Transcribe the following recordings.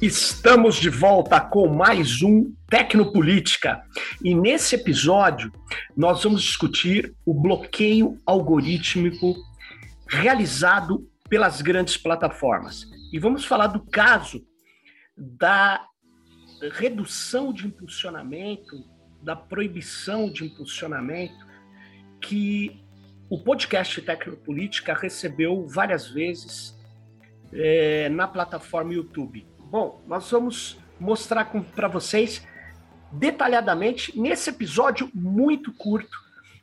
Estamos de volta com mais um Tecnopolítica. E nesse episódio nós vamos discutir o bloqueio algorítmico realizado pelas grandes plataformas. E vamos falar do caso da redução de impulsionamento, da proibição de impulsionamento que o podcast Tecnopolítica recebeu várias vezes é, na plataforma YouTube. Bom, nós vamos mostrar para vocês detalhadamente nesse episódio muito curto,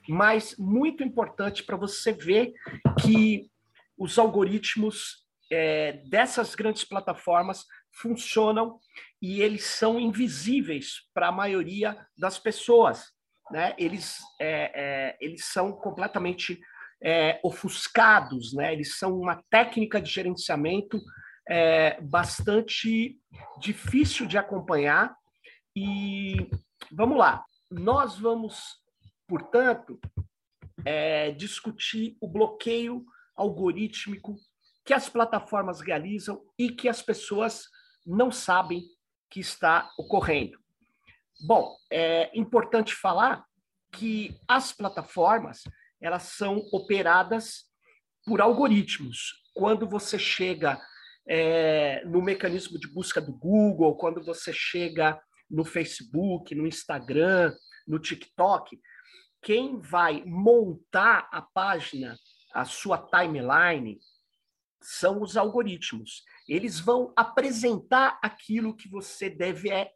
mas muito importante para você ver que os algoritmos é, dessas grandes plataformas funcionam e eles são invisíveis para a maioria das pessoas. Né? Eles, é, é, eles são completamente é, ofuscados, né? eles são uma técnica de gerenciamento é, bastante difícil de acompanhar. E vamos lá, nós vamos, portanto, é, discutir o bloqueio algorítmico que as plataformas realizam e que as pessoas não sabem que está ocorrendo. Bom, é importante falar que as plataformas elas são operadas por algoritmos. Quando você chega é, no mecanismo de busca do Google, quando você chega no Facebook, no Instagram, no TikTok, quem vai montar a página, a sua timeline, são os algoritmos. Eles vão apresentar aquilo que você deve, é,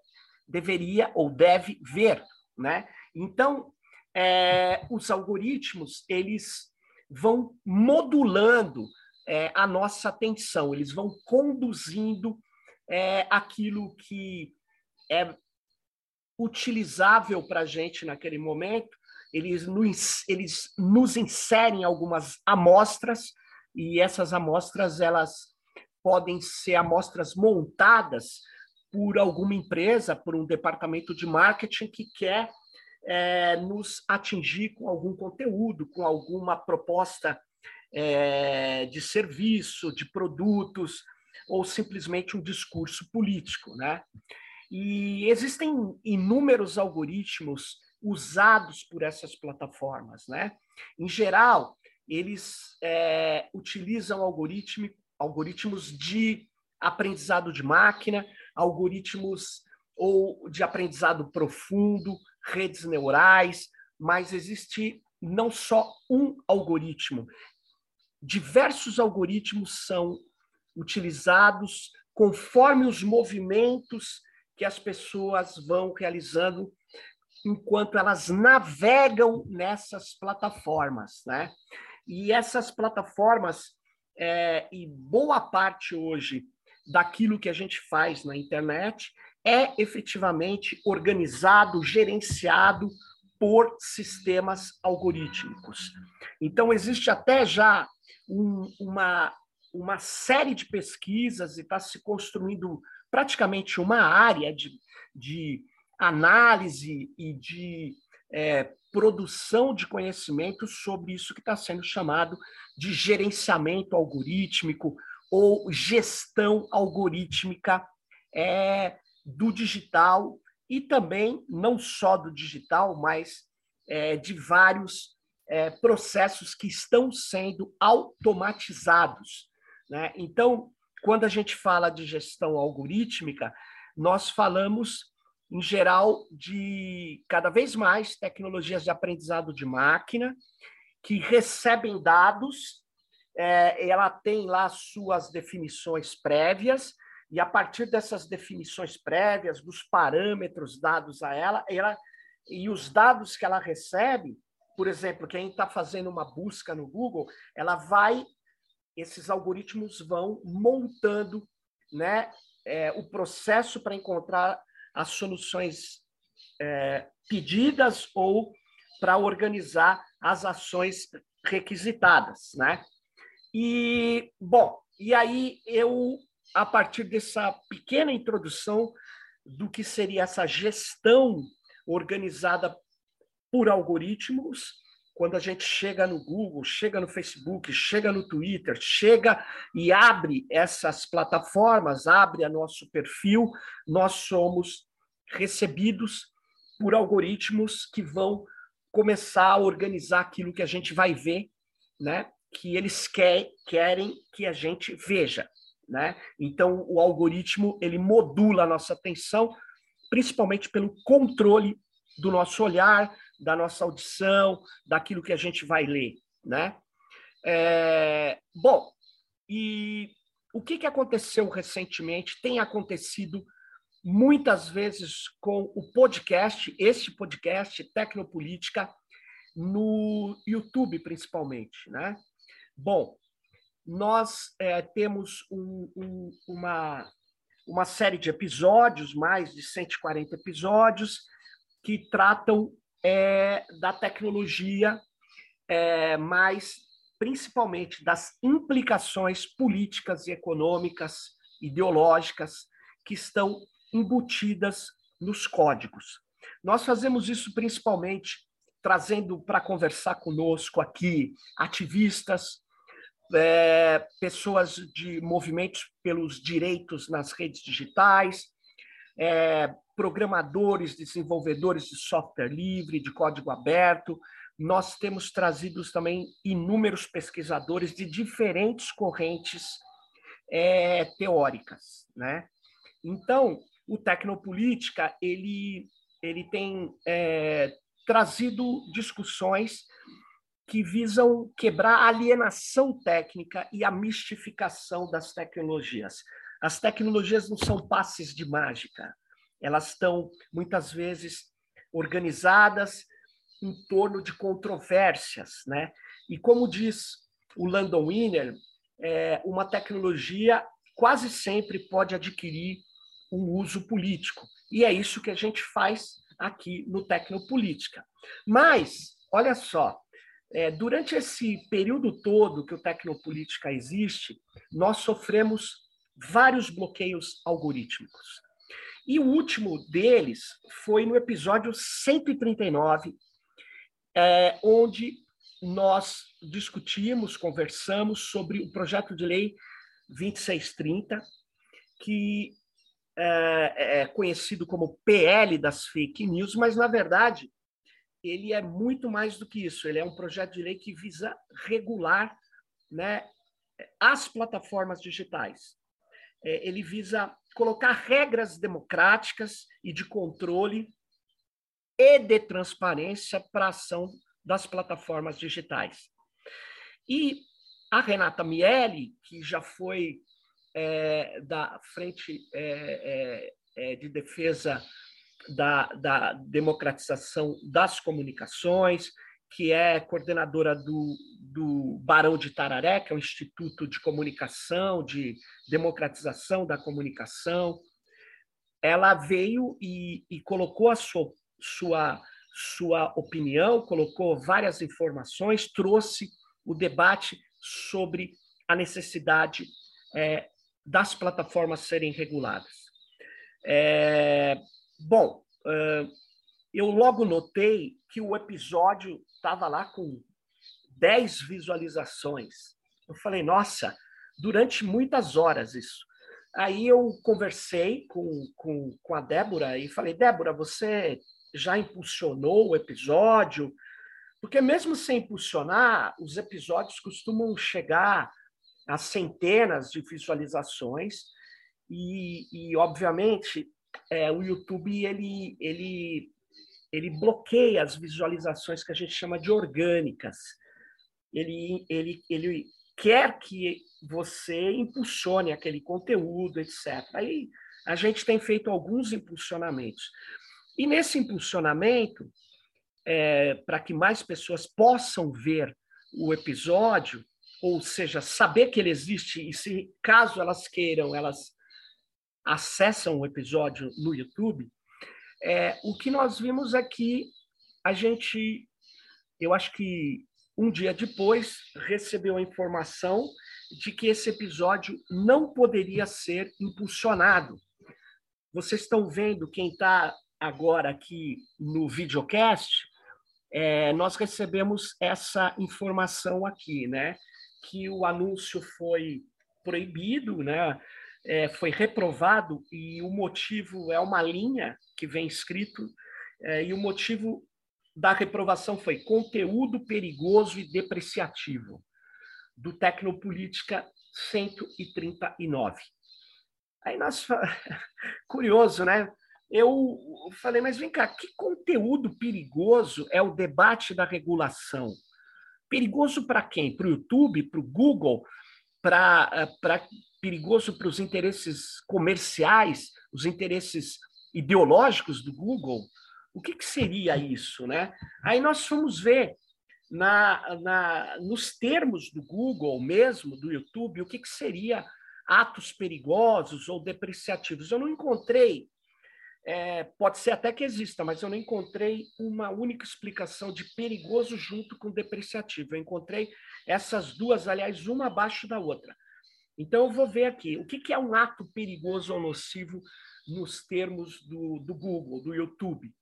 deveria ou deve ver, né? Então, é, os algoritmos eles vão modulando é, a nossa atenção, eles vão conduzindo é, aquilo que é utilizável para a gente naquele momento, eles nos, eles nos inserem algumas amostras, e essas amostras elas podem ser amostras montadas por alguma empresa, por um departamento de marketing que quer é, nos atingir com algum conteúdo, com alguma proposta é, de serviço, de produtos, ou simplesmente um discurso político. Né? E existem inúmeros algoritmos usados por essas plataformas. Né? Em geral, eles é, utilizam algoritmo, algoritmos de aprendizado de máquina, algoritmos ou de aprendizado profundo, redes neurais, mas existe não só um algoritmo, diversos algoritmos são utilizados conforme os movimentos que as pessoas vão realizando enquanto elas navegam nessas plataformas, né? E essas plataformas é, e boa parte hoje daquilo que a gente faz na internet é efetivamente organizado, gerenciado por sistemas algorítmicos. Então existe até já um, uma, uma série de pesquisas e está se construindo praticamente uma área de, de análise e de é, produção de conhecimento sobre isso que está sendo chamado de gerenciamento algorítmico ou gestão algorítmica é, do digital e também não só do digital, mas é, de vários é, processos que estão sendo automatizados. Né? Então, quando a gente fala de gestão algorítmica, nós falamos, em geral, de cada vez mais tecnologias de aprendizado de máquina que recebem dados, é, ela tem lá suas definições prévias, e a partir dessas definições prévias, dos parâmetros dados a ela, ela e os dados que ela recebe, por exemplo, quem está fazendo uma busca no Google, ela vai, esses algoritmos vão montando né, é, o processo para encontrar as soluções é, pedidas ou para organizar as ações requisitadas, né? E bom, e aí eu a partir dessa pequena introdução do que seria essa gestão organizada por algoritmos, quando a gente chega no Google, chega no Facebook, chega no Twitter, chega e abre essas plataformas, abre a nosso perfil, nós somos recebidos por algoritmos que vão começar a organizar aquilo que a gente vai ver, né? Que eles quer, querem que a gente veja, né? Então o algoritmo ele modula a nossa atenção, principalmente pelo controle do nosso olhar, da nossa audição, daquilo que a gente vai ler, né? É, bom, e o que, que aconteceu recentemente? Tem acontecido muitas vezes com o podcast, este podcast Tecnopolítica, no YouTube principalmente, né? Bom, nós é, temos um, um, uma, uma série de episódios, mais de 140 episódios, que tratam é, da tecnologia, é, mas principalmente das implicações políticas e econômicas, ideológicas, que estão embutidas nos códigos. Nós fazemos isso principalmente trazendo para conversar conosco aqui ativistas, é, pessoas de movimentos pelos direitos nas redes digitais, é, programadores, desenvolvedores de software livre, de código aberto. Nós temos trazido também inúmeros pesquisadores de diferentes correntes é, teóricas, né? Então, o Tecnopolítica ele ele tem é, trazido discussões que visam quebrar a alienação técnica e a mistificação das tecnologias. As tecnologias não são passes de mágica elas estão muitas vezes organizadas em torno de controvérsias, né? E como diz o Landon Wiener, é, uma tecnologia quase sempre pode adquirir um uso político. E é isso que a gente faz aqui no Tecnopolítica. Mas, olha só, é, durante esse período todo que o Tecnopolítica existe, nós sofremos vários bloqueios algorítmicos. E o último deles foi no episódio 139, é, onde nós discutimos, conversamos sobre o projeto de lei 2630, que é, é conhecido como PL das fake news, mas, na verdade, ele é muito mais do que isso. Ele é um projeto de lei que visa regular né, as plataformas digitais. É, ele visa colocar regras democráticas e de controle e de transparência para a ação das plataformas digitais. E a Renata Miele, que já foi é, da Frente é, é, é de Defesa da, da Democratização das Comunicações, que é coordenadora do, do Barão de Tararé, que é um instituto de comunicação, de democratização da comunicação. Ela veio e, e colocou a sua, sua, sua opinião, colocou várias informações, trouxe o debate sobre a necessidade é, das plataformas serem reguladas. É, bom, eu logo notei que o episódio estava lá com 10 visualizações. Eu falei, nossa, durante muitas horas isso. Aí eu conversei com, com, com a Débora e falei, Débora, você já impulsionou o episódio? Porque mesmo sem impulsionar, os episódios costumam chegar a centenas de visualizações e, e obviamente, é, o YouTube ele, ele ele bloqueia as visualizações que a gente chama de orgânicas. Ele, ele, ele quer que você impulsione aquele conteúdo, etc. Aí a gente tem feito alguns impulsionamentos. E nesse impulsionamento, é, para que mais pessoas possam ver o episódio, ou seja, saber que ele existe e se caso elas queiram, elas acessam o episódio no YouTube, é, o que nós vimos é que a gente, eu acho que um dia depois, recebeu a informação de que esse episódio não poderia ser impulsionado. Vocês estão vendo, quem está agora aqui no videocast, é, nós recebemos essa informação aqui, né? Que o anúncio foi proibido, né? É, foi reprovado e o motivo é uma linha que vem escrito é, e o motivo da reprovação foi conteúdo perigoso e depreciativo do Tecnopolítica 139. Aí nós curioso, né? Eu falei, mas vem cá, que conteúdo perigoso é o debate da regulação? Perigoso para quem? Para o YouTube, para o Google, para perigoso para os interesses comerciais, os interesses ideológicos do Google? O que, que seria isso, né? Aí nós fomos ver na, na, nos termos do Google mesmo, do YouTube, o que, que seria atos perigosos ou depreciativos. Eu não encontrei, é, pode ser até que exista, mas eu não encontrei uma única explicação de perigoso junto com depreciativo. Eu encontrei essas duas, aliás, uma abaixo da outra. Então, eu vou ver aqui o que, que é um ato perigoso ou nocivo nos termos do, do Google, do YouTube.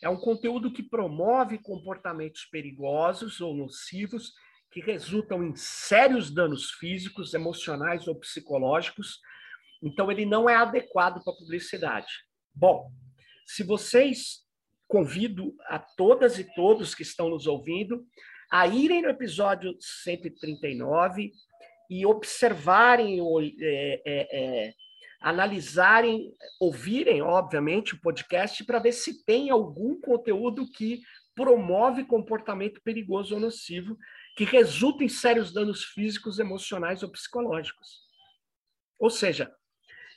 É um conteúdo que promove comportamentos perigosos ou nocivos que resultam em sérios danos físicos, emocionais ou psicológicos. Então, ele não é adequado para publicidade. Bom, se vocês convido a todas e todos que estão nos ouvindo a irem no episódio 139 e observarem, é, é, é, analisarem, ouvirem, obviamente, o podcast para ver se tem algum conteúdo que promove comportamento perigoso ou nocivo que resulta em sérios danos físicos, emocionais ou psicológicos. Ou seja,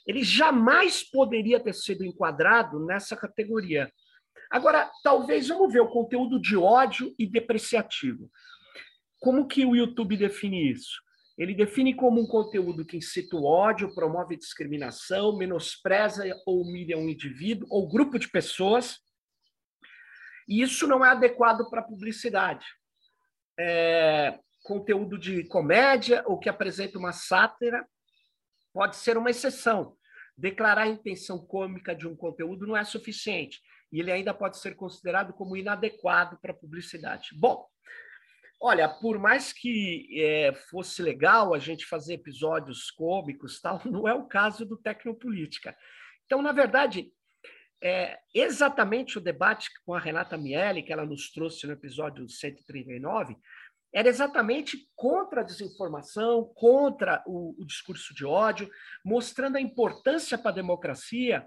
ele jamais poderia ter sido enquadrado nessa categoria. Agora, talvez vamos ver o conteúdo de ódio e depreciativo. Como que o YouTube define isso? Ele define como um conteúdo que incita o ódio, promove discriminação, menospreza ou humilha um indivíduo ou grupo de pessoas. E isso não é adequado para publicidade. É, conteúdo de comédia ou que apresenta uma sátira pode ser uma exceção. Declarar a intenção cômica de um conteúdo não é suficiente. E ele ainda pode ser considerado como inadequado para publicidade. Bom, Olha, por mais que é, fosse legal a gente fazer episódios cômicos, tal, não é o caso do Tecnopolítica. Então, na verdade, é exatamente o debate com a Renata Miele, que ela nos trouxe no episódio 139, era exatamente contra a desinformação, contra o, o discurso de ódio, mostrando a importância para a democracia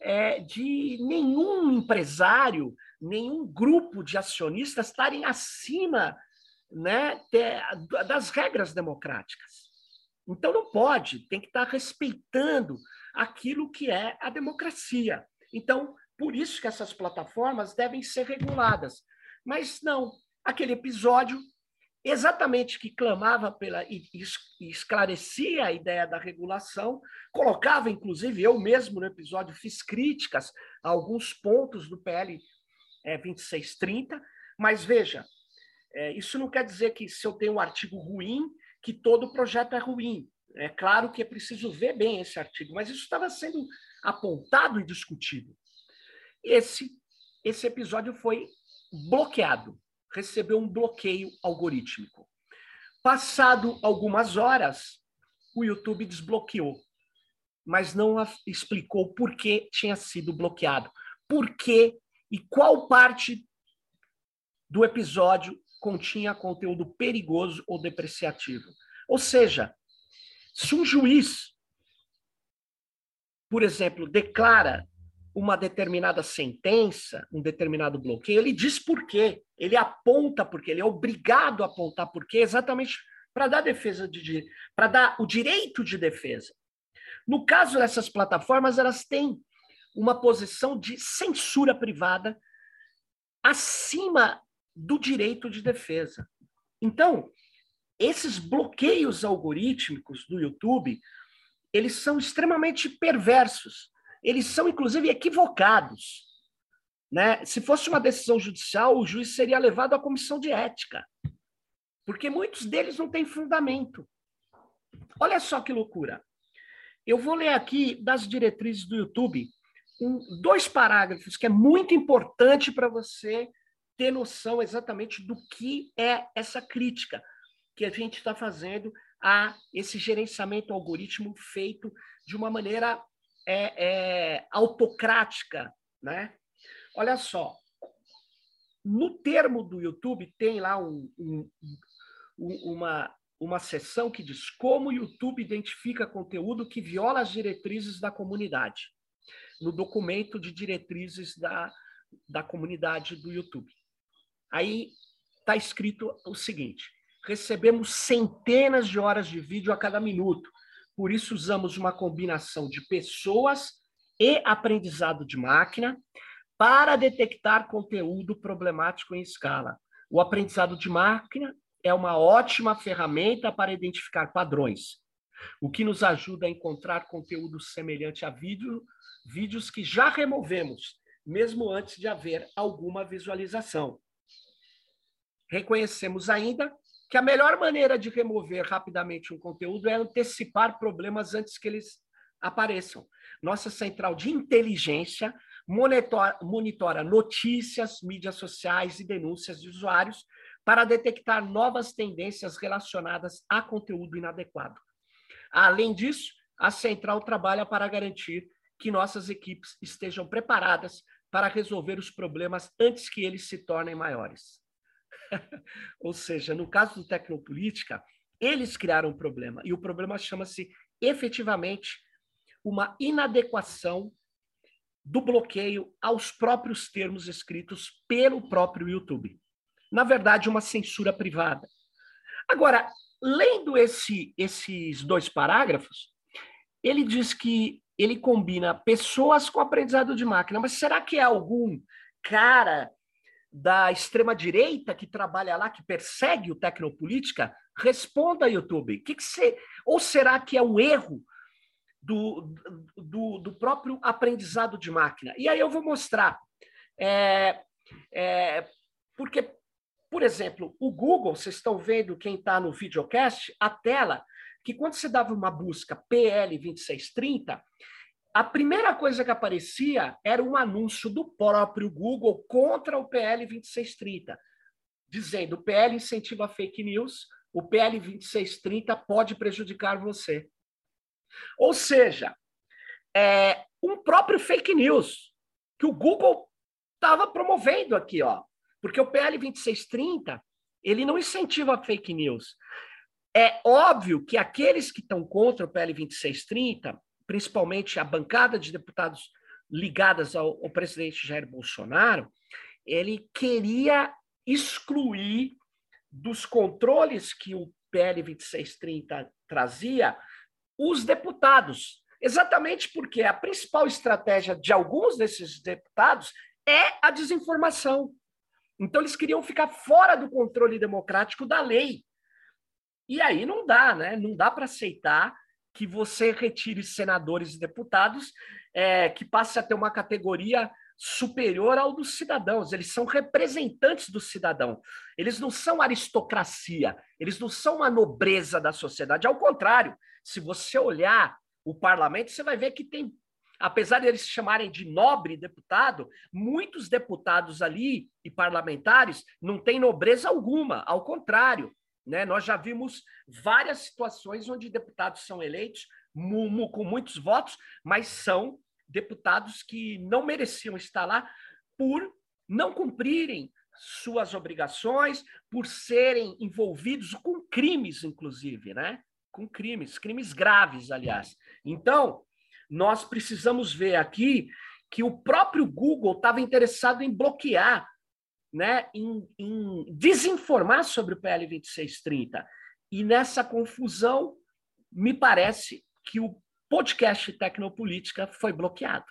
é, de nenhum empresário, nenhum grupo de acionistas estarem acima né, das regras democráticas. Então não pode, tem que estar respeitando aquilo que é a democracia. Então, por isso que essas plataformas devem ser reguladas. Mas não, aquele episódio exatamente que clamava pela e, esclarecia a ideia da regulação, colocava inclusive eu mesmo no episódio fiz críticas a alguns pontos do PL é, 2630, mas veja, é, isso não quer dizer que se eu tenho um artigo ruim, que todo projeto é ruim. É claro que é preciso ver bem esse artigo, mas isso estava sendo apontado e discutido. Esse, esse episódio foi bloqueado, recebeu um bloqueio algorítmico. Passado algumas horas, o YouTube desbloqueou, mas não explicou por que tinha sido bloqueado. Por que e qual parte do episódio continha conteúdo perigoso ou depreciativo. Ou seja, se um juiz, por exemplo, declara uma determinada sentença, um determinado bloqueio, ele diz por quê, ele aponta por quê, ele é obrigado a apontar por quê, exatamente para dar defesa de para dar o direito de defesa. No caso dessas plataformas, elas têm uma posição de censura privada acima do direito de defesa. Então, esses bloqueios algorítmicos do YouTube, eles são extremamente perversos. Eles são, inclusive, equivocados. Né? Se fosse uma decisão judicial, o juiz seria levado à comissão de ética, porque muitos deles não têm fundamento. Olha só que loucura. Eu vou ler aqui das diretrizes do YouTube um, dois parágrafos que é muito importante para você ter noção exatamente do que é essa crítica que a gente está fazendo a esse gerenciamento algoritmo feito de uma maneira é, é, autocrática, né? Olha só, no termo do YouTube tem lá um, um, uma, uma seção que diz como o YouTube identifica conteúdo que viola as diretrizes da comunidade, no documento de diretrizes da, da comunidade do YouTube. Aí está escrito o seguinte: recebemos centenas de horas de vídeo a cada minuto, por isso usamos uma combinação de pessoas e aprendizado de máquina para detectar conteúdo problemático em escala. O aprendizado de máquina é uma ótima ferramenta para identificar padrões, o que nos ajuda a encontrar conteúdo semelhante a vídeo, vídeos que já removemos, mesmo antes de haver alguma visualização. Reconhecemos ainda que a melhor maneira de remover rapidamente um conteúdo é antecipar problemas antes que eles apareçam. Nossa central de inteligência monitora, monitora notícias, mídias sociais e denúncias de usuários para detectar novas tendências relacionadas a conteúdo inadequado. Além disso, a central trabalha para garantir que nossas equipes estejam preparadas para resolver os problemas antes que eles se tornem maiores. Ou seja, no caso do Tecnopolítica, eles criaram um problema, e o problema chama-se efetivamente uma inadequação do bloqueio aos próprios termos escritos pelo próprio YouTube na verdade, uma censura privada. Agora, lendo esse, esses dois parágrafos, ele diz que ele combina pessoas com aprendizado de máquina, mas será que é algum cara da extrema-direita que trabalha lá, que persegue o Tecnopolítica? Responda, YouTube. Que que. Ou será que é um erro do, do, do, próprio aprendizado de máquina? E aí eu vou mostrar. É, é, porque por exemplo, o Google, vocês estão vendo quem está no videocast, a tela, que quando você dava uma busca PL2630, a primeira coisa que aparecia era um anúncio do próprio Google contra o PL 2630, dizendo: o PL incentiva fake news, o PL 2630 pode prejudicar você. Ou seja, é um próprio fake news que o Google estava promovendo aqui, ó. Porque o PL 2630, ele não incentiva fake news. É óbvio que aqueles que estão contra o PL 2630, principalmente a bancada de deputados ligadas ao, ao presidente Jair Bolsonaro, ele queria excluir dos controles que o PL 2630 trazia os deputados. Exatamente porque a principal estratégia de alguns desses deputados é a desinformação. Então, eles queriam ficar fora do controle democrático da lei. E aí não dá, né? Não dá para aceitar que você retire senadores e deputados é, que passe a ter uma categoria superior ao dos cidadãos. Eles são representantes do cidadão. Eles não são aristocracia. Eles não são uma nobreza da sociedade. Ao contrário, se você olhar o parlamento, você vai ver que tem apesar de eles se chamarem de nobre deputado, muitos deputados ali e parlamentares não têm nobreza alguma, ao contrário. Né? Nós já vimos várias situações onde deputados são eleitos com muitos votos, mas são deputados que não mereciam estar lá por não cumprirem suas obrigações, por serem envolvidos com crimes, inclusive, né? Com crimes, crimes graves, aliás. Então, nós precisamos ver aqui que o próprio Google estava interessado em bloquear, né, em, em desinformar sobre o PL 2630. E nessa confusão, me parece que o podcast Tecnopolítica foi bloqueado.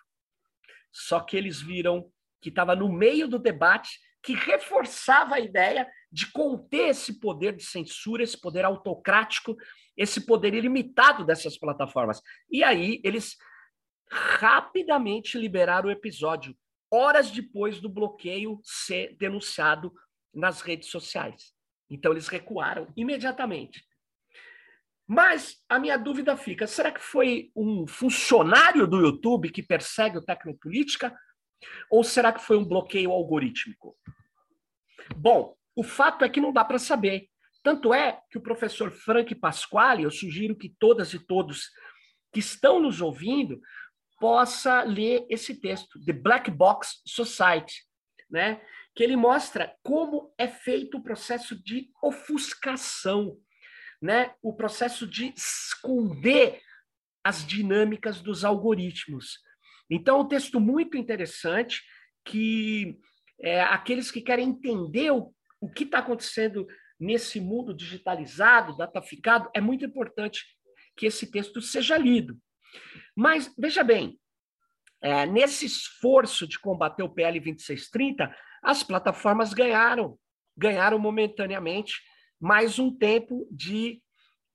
Só que eles viram que estava no meio do debate que reforçava a ideia de conter esse poder de censura, esse poder autocrático, esse poder ilimitado dessas plataformas. E aí eles rapidamente liberaram o episódio, horas depois do bloqueio ser denunciado nas redes sociais. Então eles recuaram imediatamente. Mas a minha dúvida fica: será que foi um funcionário do YouTube que persegue o Tecnopolítica? Ou será que foi um bloqueio algorítmico? Bom, o fato é que não dá para saber. Tanto é que o professor Frank Pasquale, eu sugiro que todas e todos que estão nos ouvindo possa ler esse texto, The Black Box Society, né? que ele mostra como é feito o processo de ofuscação, né? o processo de esconder as dinâmicas dos algoritmos. Então, um texto muito interessante que é, aqueles que querem entender o, o que está acontecendo nesse mundo digitalizado, dataficado, é muito importante que esse texto seja lido. Mas, veja bem, é, nesse esforço de combater o PL 2630, as plataformas ganharam, ganharam momentaneamente mais um tempo de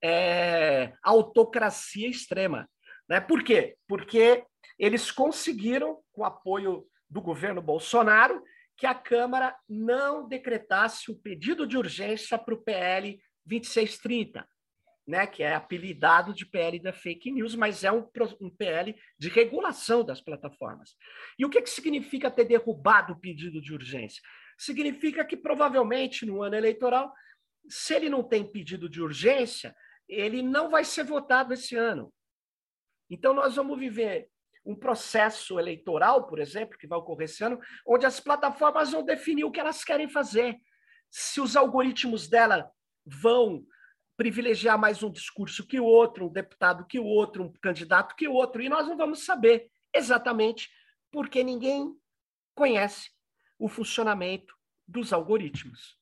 é, autocracia extrema. Né? Por quê? Porque eles conseguiram, com o apoio do governo Bolsonaro, que a Câmara não decretasse o pedido de urgência para o PL 2630, né, que é apelidado de PL da fake news, mas é um, um PL de regulação das plataformas. E o que, que significa ter derrubado o pedido de urgência? Significa que provavelmente no ano eleitoral, se ele não tem pedido de urgência, ele não vai ser votado esse ano. Então, nós vamos viver um processo eleitoral, por exemplo, que vai ocorrer esse ano, onde as plataformas vão definir o que elas querem fazer. Se os algoritmos dela vão privilegiar mais um discurso que o outro, um deputado que o outro, um candidato que o outro, e nós não vamos saber exatamente porque ninguém conhece o funcionamento dos algoritmos,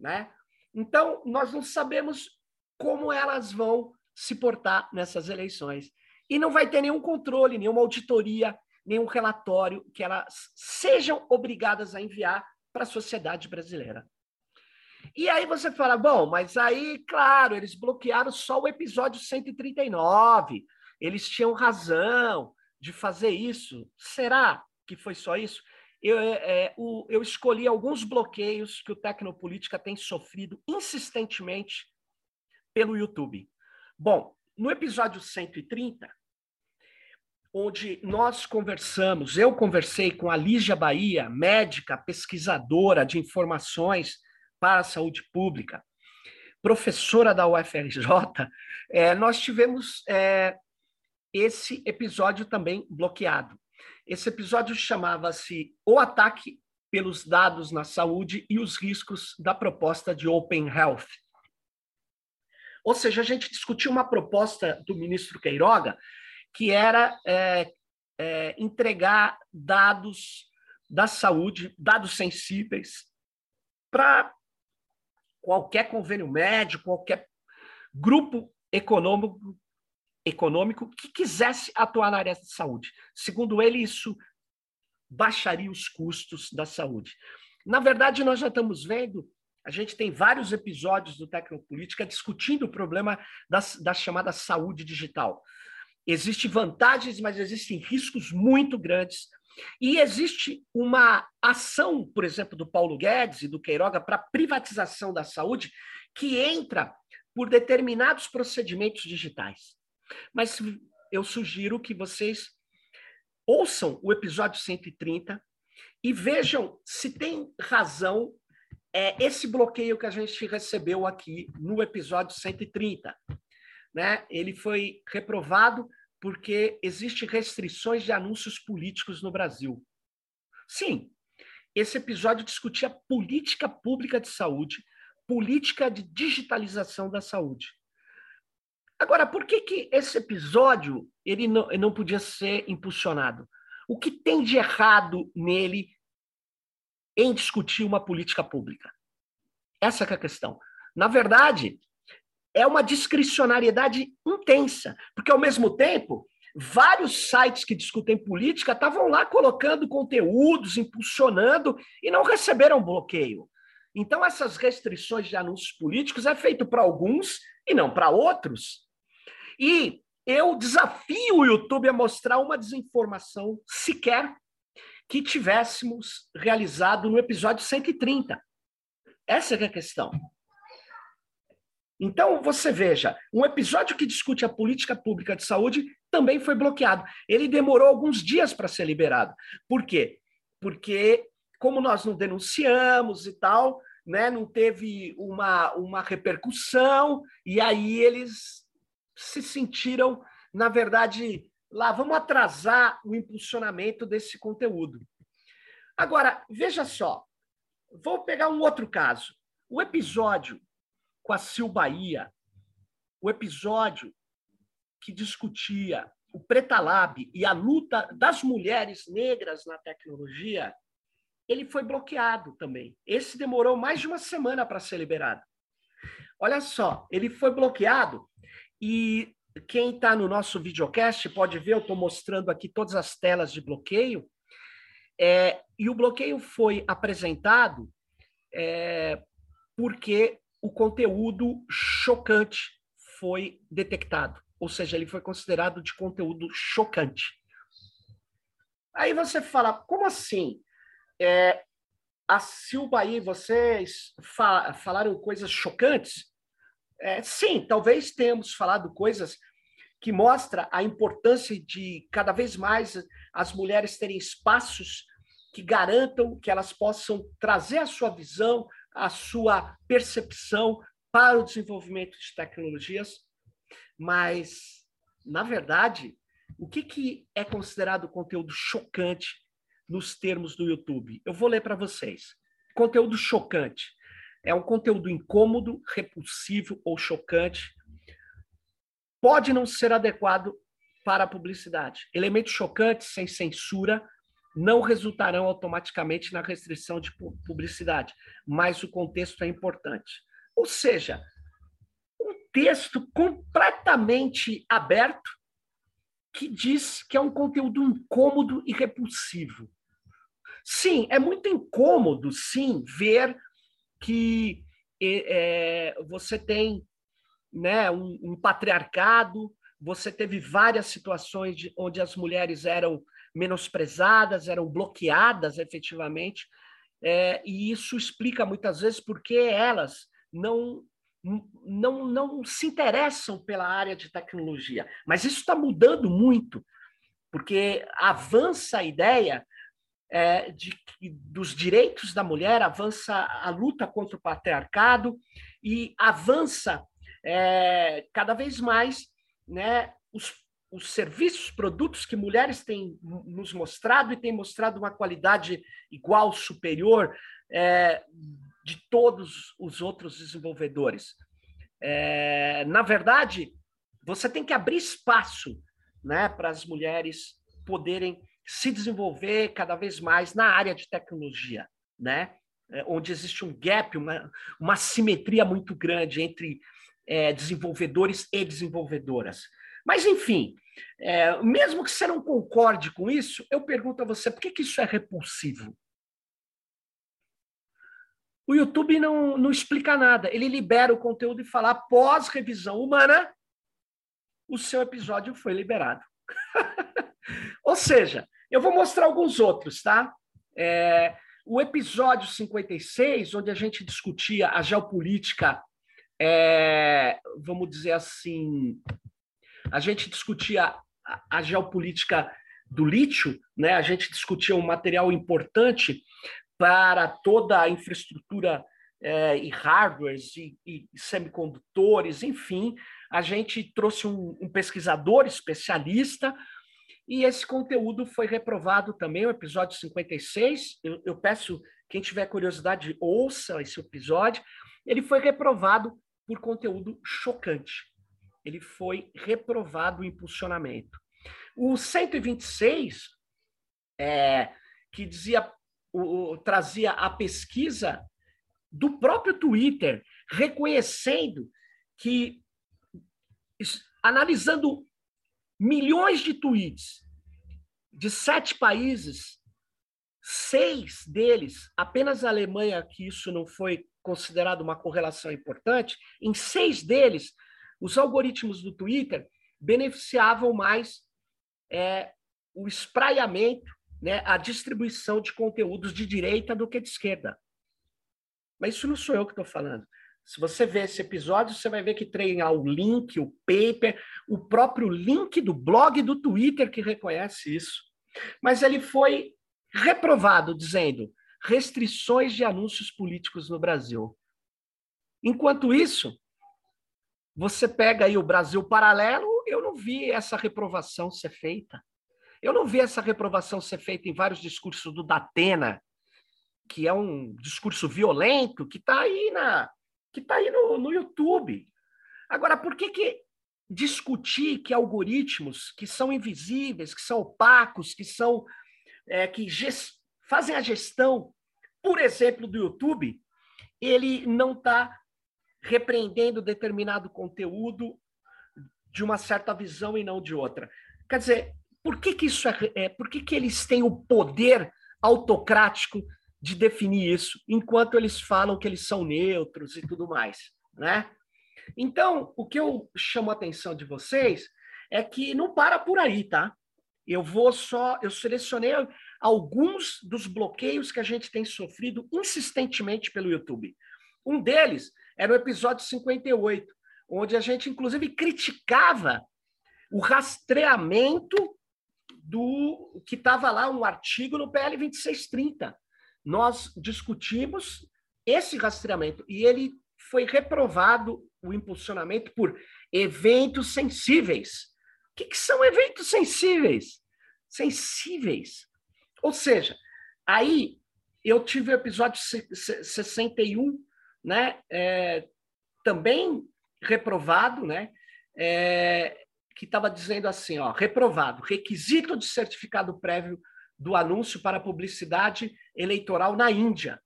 né? Então, nós não sabemos como elas vão se portar nessas eleições e não vai ter nenhum controle, nenhuma auditoria, nenhum relatório que elas sejam obrigadas a enviar para a sociedade brasileira. E aí você fala, bom, mas aí, claro, eles bloquearam só o episódio 139, eles tinham razão de fazer isso. Será que foi só isso? Eu, é, é o, eu escolhi alguns bloqueios que o Tecnopolítica tem sofrido insistentemente pelo YouTube. Bom, no episódio 130, onde nós conversamos, eu conversei com a Lígia Bahia, médica, pesquisadora de informações para a saúde pública, professora da UFRJ, é, nós tivemos é, esse episódio também bloqueado. Esse episódio chamava-se O Ataque pelos Dados na Saúde e os Riscos da Proposta de Open Health. Ou seja, a gente discutiu uma proposta do ministro Queiroga, que era é, é, entregar dados da saúde, dados sensíveis, para qualquer convênio médico, qualquer grupo econômico, econômico que quisesse atuar na área de saúde. Segundo ele, isso baixaria os custos da saúde. Na verdade, nós já estamos vendo a gente tem vários episódios do Tecnopolítica discutindo o problema da, da chamada saúde digital. Existem vantagens, mas existem riscos muito grandes. E existe uma ação, por exemplo, do Paulo Guedes e do Queiroga para privatização da saúde que entra por determinados procedimentos digitais. Mas eu sugiro que vocês ouçam o episódio 130 e vejam se tem razão é esse bloqueio que a gente recebeu aqui no episódio 130. Né? Ele foi reprovado porque existem restrições de anúncios políticos no Brasil. Sim, esse episódio discutia política pública de saúde, política de digitalização da saúde. Agora, por que, que esse episódio ele não, ele não podia ser impulsionado? O que tem de errado nele em discutir uma política pública. Essa é a questão. Na verdade, é uma discricionariedade intensa, porque ao mesmo tempo, vários sites que discutem política estavam lá colocando conteúdos, impulsionando e não receberam bloqueio. Então essas restrições de anúncios políticos é feito para alguns e não para outros. E eu desafio o YouTube a mostrar uma desinformação sequer que tivéssemos realizado no episódio 130. Essa é a questão. Então, você veja, um episódio que discute a política pública de saúde também foi bloqueado. Ele demorou alguns dias para ser liberado. Por quê? Porque, como nós não denunciamos e tal, né, não teve uma, uma repercussão, e aí eles se sentiram, na verdade, lá, vamos atrasar o impulsionamento desse conteúdo. Agora, veja só, vou pegar um outro caso. O episódio com a Sil Bahia, o episódio que discutia o Pretalab e a luta das mulheres negras na tecnologia, ele foi bloqueado também. Esse demorou mais de uma semana para ser liberado. Olha só, ele foi bloqueado e quem está no nosso videocast pode ver, eu estou mostrando aqui todas as telas de bloqueio. É, e o bloqueio foi apresentado é, porque o conteúdo chocante foi detectado, ou seja, ele foi considerado de conteúdo chocante. Aí você fala, como assim? É, a Silba e vocês fa falaram coisas chocantes? É, sim, talvez tenhamos falado coisas que mostra a importância de cada vez mais as mulheres terem espaços que garantam que elas possam trazer a sua visão, a sua percepção para o desenvolvimento de tecnologias, mas, na verdade, o que, que é considerado conteúdo chocante nos termos do YouTube? Eu vou ler para vocês. Conteúdo chocante é um conteúdo incômodo, repulsivo ou chocante. Pode não ser adequado para a publicidade. Elementos chocantes sem censura não resultarão automaticamente na restrição de publicidade, mas o contexto é importante. Ou seja, um texto completamente aberto que diz que é um conteúdo incômodo e repulsivo. Sim, é muito incômodo, sim, ver que é, você tem né, um, um patriarcado, você teve várias situações de, onde as mulheres eram menosprezadas, eram bloqueadas efetivamente, é, e isso explica muitas vezes porque elas não, não, não se interessam pela área de tecnologia. Mas isso está mudando muito, porque avança a ideia é, de dos direitos da mulher, avança a luta contra o patriarcado e avança é, cada vez mais né, os os serviços, produtos que mulheres têm nos mostrado e têm mostrado uma qualidade igual, superior é, de todos os outros desenvolvedores. É, na verdade, você tem que abrir espaço né, para as mulheres poderem se desenvolver cada vez mais na área de tecnologia, né? É, onde existe um gap, uma, uma simetria muito grande entre é, desenvolvedores e desenvolvedoras. Mas, enfim, é, mesmo que você não concorde com isso, eu pergunto a você, por que, que isso é repulsivo? O YouTube não, não explica nada. Ele libera o conteúdo e fala, após revisão humana, o seu episódio foi liberado. Ou seja, eu vou mostrar alguns outros, tá? É, o episódio 56, onde a gente discutia a geopolítica, é, vamos dizer assim, a gente discutia a, a geopolítica do lítio, né? a gente discutia um material importante para toda a infraestrutura é, e hardwares e, e, semicondutores, enfim, a gente trouxe um, um, pesquisador especialista e esse conteúdo foi reprovado também, o episódio 56. Eu, eu peço, quem tiver curiosidade, ouça esse episódio. Ele foi reprovado por conteúdo chocante ele foi reprovado o impulsionamento. O 126, é, que dizia, o, trazia a pesquisa do próprio Twitter, reconhecendo que, analisando milhões de tweets de sete países, seis deles, apenas a Alemanha, que isso não foi considerado uma correlação importante, em seis deles, os algoritmos do Twitter beneficiavam mais é, o espraiamento, né, a distribuição de conteúdos de direita do que de esquerda. Mas isso não sou eu que estou falando. Se você ver esse episódio, você vai ver que tem o link, o paper, o próprio link do blog do Twitter que reconhece isso. Mas ele foi reprovado, dizendo restrições de anúncios políticos no Brasil. Enquanto isso, você pega aí o Brasil Paralelo, eu não vi essa reprovação ser feita. Eu não vi essa reprovação ser feita em vários discursos do Datena, que é um discurso violento, que está aí, na, que tá aí no, no YouTube. Agora, por que, que discutir que algoritmos que são invisíveis, que são opacos, que são é, que fazem a gestão, por exemplo, do YouTube, ele não está repreendendo determinado conteúdo de uma certa visão e não de outra. Quer dizer, por que, que isso é, é por que, que eles têm o poder autocrático de definir isso, enquanto eles falam que eles são neutros e tudo mais, né? Então, o que eu chamo a atenção de vocês é que não para por aí, tá? Eu vou só, eu selecionei alguns dos bloqueios que a gente tem sofrido insistentemente pelo YouTube. Um deles era o episódio 58, onde a gente inclusive criticava o rastreamento do que estava lá um artigo no PL 2630. Nós discutimos esse rastreamento e ele foi reprovado o impulsionamento por eventos sensíveis. O que, que são eventos sensíveis? Sensíveis. Ou seja, aí eu tive o episódio 61, né? É, também reprovado, né? É, que estava dizendo assim, ó, reprovado, requisito de certificado prévio do anúncio para publicidade eleitoral na Índia.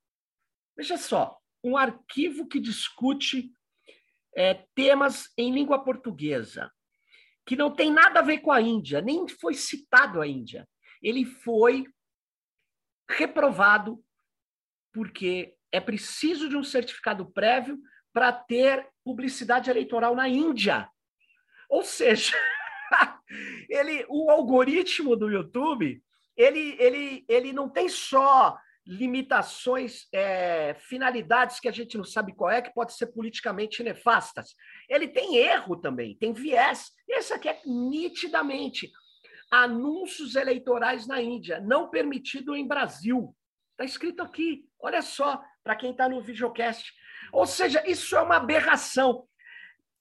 Veja só, um arquivo que discute é, temas em língua portuguesa, que não tem nada a ver com a Índia, nem foi citado a Índia. Ele foi reprovado porque é preciso de um certificado prévio para ter publicidade eleitoral na Índia. Ou seja, ele, o algoritmo do YouTube, ele, ele, ele não tem só limitações, é, finalidades que a gente não sabe qual é, que pode ser politicamente nefastas. Ele tem erro também, tem viés. Esse aqui é nitidamente anúncios eleitorais na Índia, não permitido em Brasil. Está escrito aqui, olha só, para quem está no videocast. Ou seja, isso é uma aberração.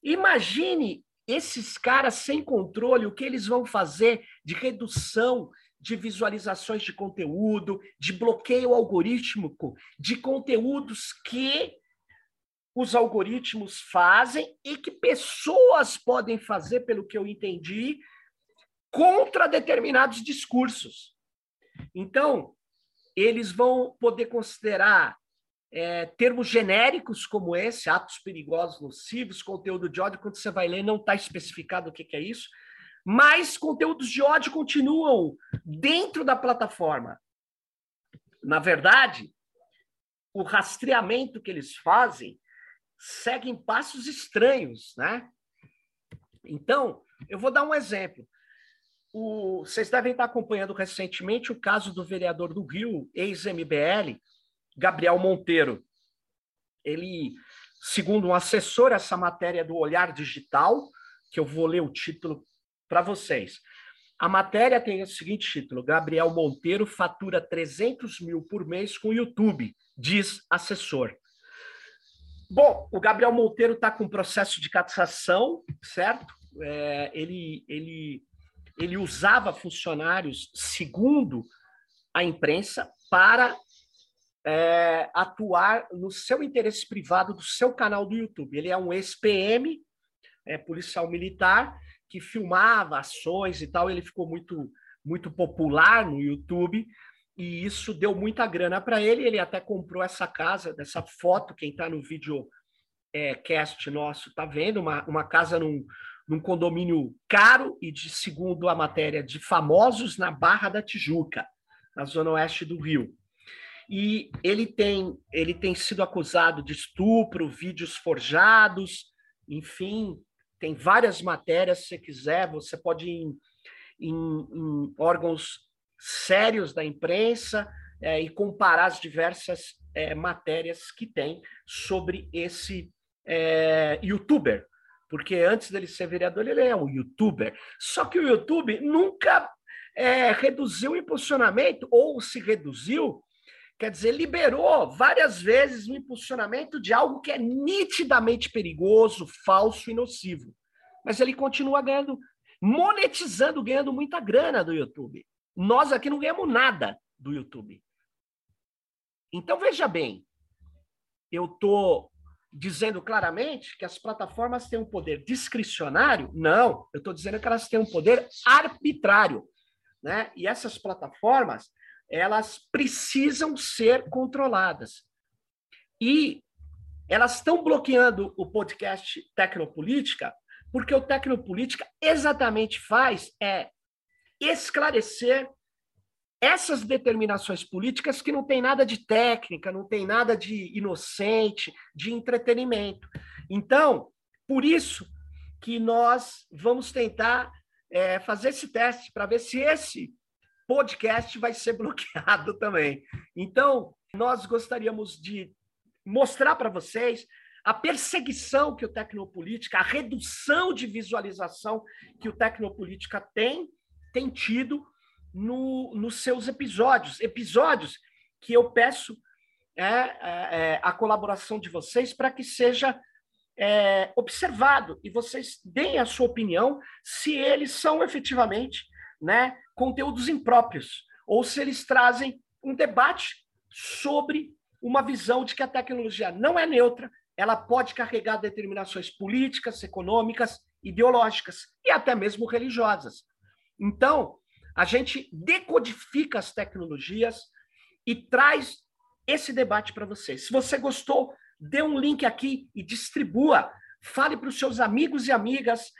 Imagine esses caras sem controle, o que eles vão fazer de redução de visualizações de conteúdo, de bloqueio algorítmico de conteúdos que os algoritmos fazem e que pessoas podem fazer, pelo que eu entendi, contra determinados discursos. Então, eles vão poder considerar é, termos genéricos como esse, atos perigosos nocivos, conteúdo de ódio, quando você vai ler, não está especificado o que, que é isso, mas conteúdos de ódio continuam dentro da plataforma. Na verdade, o rastreamento que eles fazem segue em passos estranhos, né? Então, eu vou dar um exemplo. O, vocês devem estar acompanhando recentemente o caso do vereador do Rio, ex-MBL, Gabriel Monteiro. Ele, segundo um assessor, essa matéria do Olhar Digital, que eu vou ler o título para vocês. A matéria tem o seguinte título: Gabriel Monteiro fatura 300 mil por mês com o YouTube, diz assessor. Bom, o Gabriel Monteiro está com processo de cassação, certo? É, ele, ele, ele usava funcionários, segundo a imprensa, para é, atuar no seu interesse privado do seu canal do YouTube. Ele é um ex-PM, é, policial militar, que filmava ações e tal. Ele ficou muito, muito popular no YouTube e isso deu muita grana para ele. Ele até comprou essa casa, dessa foto. Quem está no vídeo é, cast nosso está vendo uma, uma casa num, num condomínio caro e de segundo a matéria de famosos na Barra da Tijuca, na zona oeste do Rio e ele tem, ele tem sido acusado de estupro, vídeos forjados, enfim, tem várias matérias, se quiser, você pode ir em, em, em órgãos sérios da imprensa é, e comparar as diversas é, matérias que tem sobre esse é, youtuber, porque antes dele ser vereador, ele é um youtuber. Só que o YouTube nunca é, reduziu o impulsionamento, ou se reduziu, Quer dizer, liberou várias vezes o impulsionamento de algo que é nitidamente perigoso, falso e nocivo. Mas ele continua ganhando, monetizando, ganhando muita grana do YouTube. Nós aqui não ganhamos nada do YouTube. Então, veja bem, eu estou dizendo claramente que as plataformas têm um poder discricionário? Não, eu estou dizendo que elas têm um poder arbitrário. Né? E essas plataformas, elas precisam ser controladas. E elas estão bloqueando o podcast Tecnopolítica, porque o Tecnopolítica exatamente faz é esclarecer essas determinações políticas que não tem nada de técnica, não tem nada de inocente, de entretenimento. Então, por isso que nós vamos tentar é, fazer esse teste para ver se esse podcast vai ser bloqueado também. Então, nós gostaríamos de mostrar para vocês a perseguição que o Tecnopolítica, a redução de visualização que o Tecnopolítica tem, tem tido no, nos seus episódios. Episódios que eu peço é, é, é a colaboração de vocês para que seja é, observado e vocês deem a sua opinião se eles são efetivamente né, conteúdos impróprios ou se eles trazem um debate sobre uma visão de que a tecnologia não é neutra, ela pode carregar determinações políticas, econômicas, ideológicas e até mesmo religiosas. Então, a gente decodifica as tecnologias e traz esse debate para vocês. Se você gostou, dê um link aqui e distribua. Fale para os seus amigos e amigas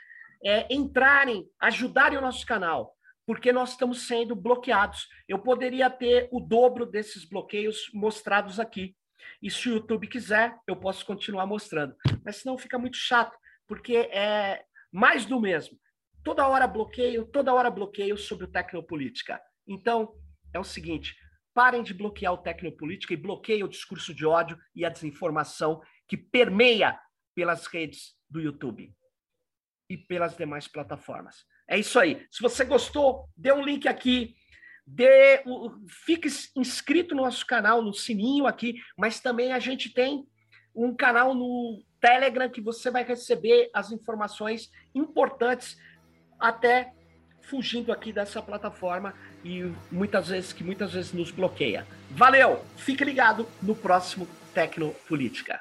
é, entrarem, ajudarem o nosso canal, porque nós estamos sendo bloqueados. Eu poderia ter o dobro desses bloqueios mostrados aqui. E se o YouTube quiser, eu posso continuar mostrando. Mas senão fica muito chato, porque é mais do mesmo. Toda hora bloqueio, toda hora bloqueio sobre o Tecnopolítica. Então, é o seguinte, parem de bloquear o Tecnopolítica e bloqueiem o discurso de ódio e a desinformação que permeia pelas redes do YouTube e pelas demais plataformas. É isso aí. Se você gostou, dê um link aqui, dê, fique inscrito no nosso canal, no sininho aqui, mas também a gente tem um canal no Telegram que você vai receber as informações importantes até fugindo aqui dessa plataforma e muitas vezes que muitas vezes nos bloqueia. Valeu, fique ligado no próximo Tecnopolítica.